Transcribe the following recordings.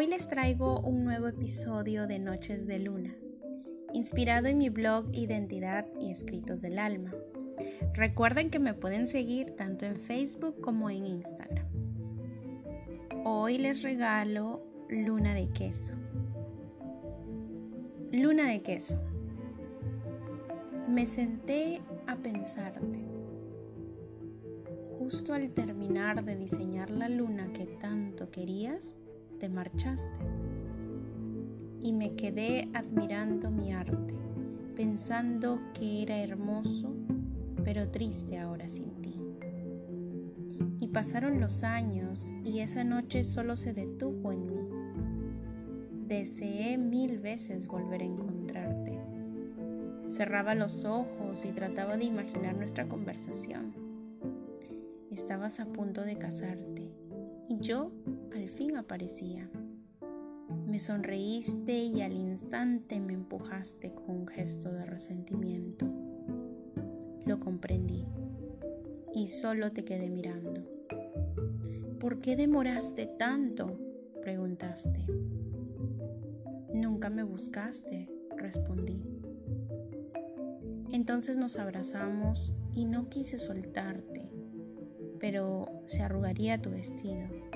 Hoy les traigo un nuevo episodio de Noches de Luna, inspirado en mi blog Identidad y Escritos del Alma. Recuerden que me pueden seguir tanto en Facebook como en Instagram. Hoy les regalo Luna de Queso. Luna de Queso. Me senté a pensarte. Justo al terminar de diseñar la luna que tanto querías, te marchaste. Y me quedé admirando mi arte, pensando que era hermoso, pero triste ahora sin ti. Y pasaron los años y esa noche solo se detuvo en mí. Deseé mil veces volver a encontrarte. Cerraba los ojos y trataba de imaginar nuestra conversación. Estabas a punto de casarte y yo fin aparecía. Me sonreíste y al instante me empujaste con un gesto de resentimiento. Lo comprendí y solo te quedé mirando. ¿Por qué demoraste tanto? preguntaste. Nunca me buscaste, respondí. Entonces nos abrazamos y no quise soltarte, pero se arrugaría tu vestido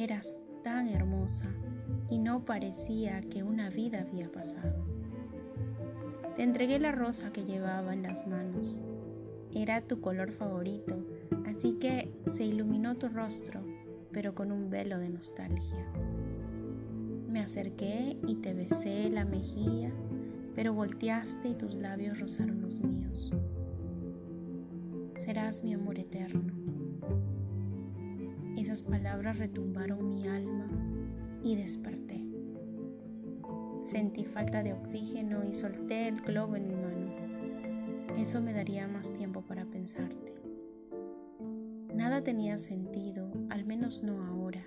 Eras tan hermosa y no parecía que una vida había pasado. Te entregué la rosa que llevaba en las manos. Era tu color favorito, así que se iluminó tu rostro, pero con un velo de nostalgia. Me acerqué y te besé la mejilla, pero volteaste y tus labios rozaron los míos. Serás mi amor eterno. Esas palabras retumbaron mi alma y desperté. Sentí falta de oxígeno y solté el globo en mi mano. Eso me daría más tiempo para pensarte. Nada tenía sentido, al menos no ahora.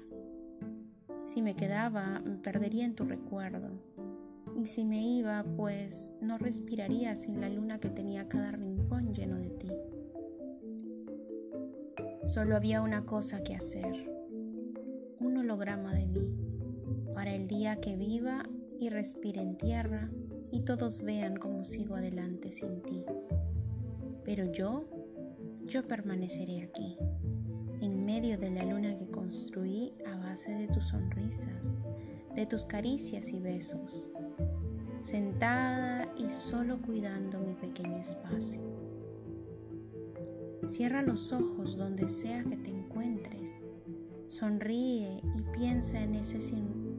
Si me quedaba, me perdería en tu recuerdo. Y si me iba, pues no respiraría sin la luna que tenía cada rincón lleno de ti. Solo había una cosa que hacer, un holograma de mí, para el día que viva y respire en tierra y todos vean cómo sigo adelante sin ti. Pero yo, yo permaneceré aquí, en medio de la luna que construí a base de tus sonrisas, de tus caricias y besos, sentada y solo cuidando mi pequeño espacio. Cierra los ojos donde sea que te encuentres. Sonríe y piensa en ese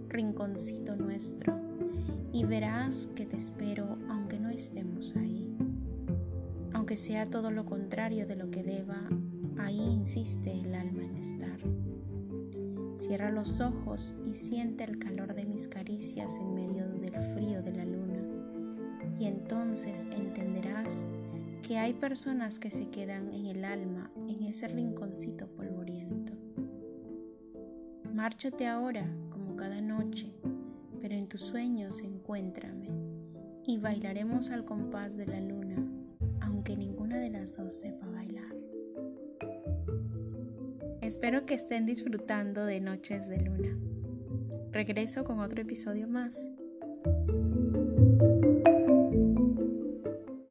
rinconcito nuestro y verás que te espero aunque no estemos ahí. Aunque sea todo lo contrario de lo que deba, ahí insiste el alma en estar. Cierra los ojos y siente el calor de mis caricias en medio del frío de la luna y entonces entenderás que hay personas que se quedan en el alma, en ese rinconcito polvoriento. Márchate ahora, como cada noche, pero en tus sueños encuéntrame y bailaremos al compás de la luna, aunque ninguna de las dos sepa bailar. Espero que estén disfrutando de Noches de Luna. Regreso con otro episodio más.